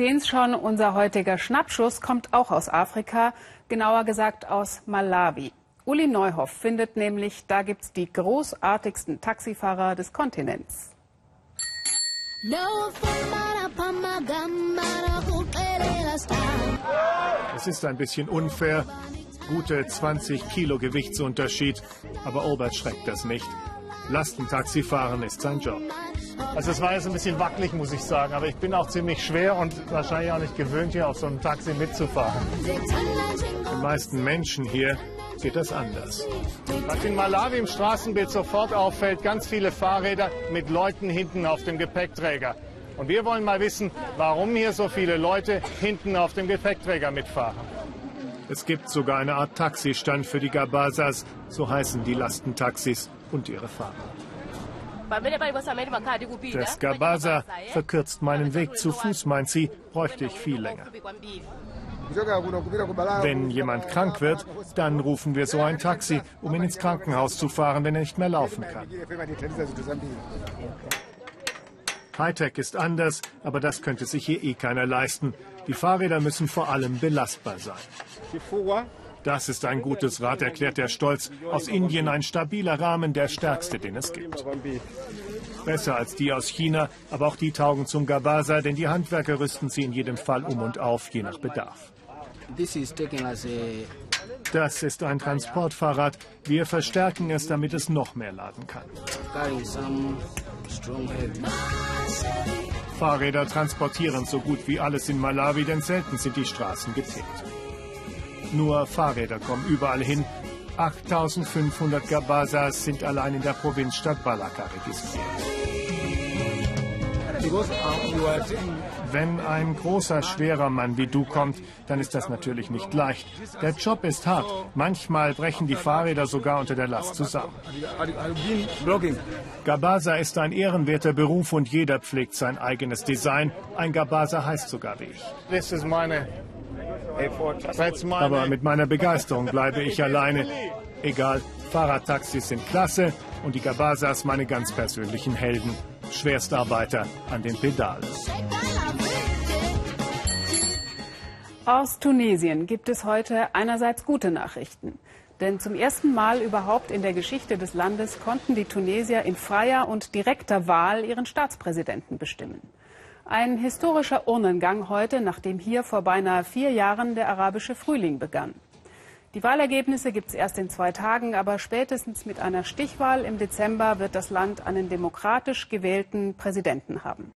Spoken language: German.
Sehen es schon, unser heutiger Schnappschuss kommt auch aus Afrika, genauer gesagt aus Malawi. Uli Neuhoff findet nämlich, da gibt es die großartigsten Taxifahrer des Kontinents. Es ist ein bisschen unfair. Gute 20 Kilo Gewichtsunterschied. Aber Obert schreckt das nicht. Lastentaxifahren ist sein Job. Also es war jetzt ein bisschen wackelig, muss ich sagen. Aber ich bin auch ziemlich schwer und wahrscheinlich auch nicht gewöhnt, hier auf so einem Taxi mitzufahren. Den meisten Menschen hier geht das anders. Was in Malawi im Straßenbild sofort auffällt, ganz viele Fahrräder mit Leuten hinten auf dem Gepäckträger. Und wir wollen mal wissen, warum hier so viele Leute hinten auf dem Gepäckträger mitfahren. Es gibt sogar eine Art Taxistand für die Gabazas, so heißen die Lastentaxis und ihre Fahrer. Das Gabaza verkürzt meinen Weg zu Fuß, meint sie, bräuchte ich viel länger. Wenn jemand krank wird, dann rufen wir so ein Taxi, um ihn ins Krankenhaus zu fahren, wenn er nicht mehr laufen kann. Hightech ist anders, aber das könnte sich hier eh keiner leisten. Die Fahrräder müssen vor allem belastbar sein. Das ist ein gutes Rad, erklärt er stolz. Aus Indien ein stabiler Rahmen, der stärkste, den es gibt. Besser als die aus China, aber auch die taugen zum Gabaza, denn die Handwerker rüsten sie in jedem Fall um und auf, je nach Bedarf. Das ist ein Transportfahrrad. Wir verstärken es, damit es noch mehr laden kann. Fahrräder transportieren so gut wie alles in Malawi, denn selten sind die Straßen geteert. Nur Fahrräder kommen überall hin. 8500 Gabazas sind allein in der Provinzstadt Balaka registriert. Wenn ein großer, schwerer Mann wie du kommt, dann ist das natürlich nicht leicht. Der Job ist hart. Manchmal brechen die Fahrräder sogar unter der Last zusammen. Gabaza ist ein ehrenwerter Beruf und jeder pflegt sein eigenes Design. Ein Gabaza heißt sogar wie ich. Das ist meine aber mit meiner Begeisterung bleibe ich alleine. Egal, Fahrradtaxis sind klasse und die Gabazas meine ganz persönlichen Helden. Schwerstarbeiter an den Pedalen. Aus Tunesien gibt es heute einerseits gute Nachrichten. Denn zum ersten Mal überhaupt in der Geschichte des Landes konnten die Tunesier in freier und direkter Wahl ihren Staatspräsidenten bestimmen. Ein historischer Urnengang heute, nachdem hier vor beinahe vier Jahren der arabische Frühling begann. Die Wahlergebnisse gibt es erst in zwei Tagen, aber spätestens mit einer Stichwahl im Dezember wird das Land einen demokratisch gewählten Präsidenten haben.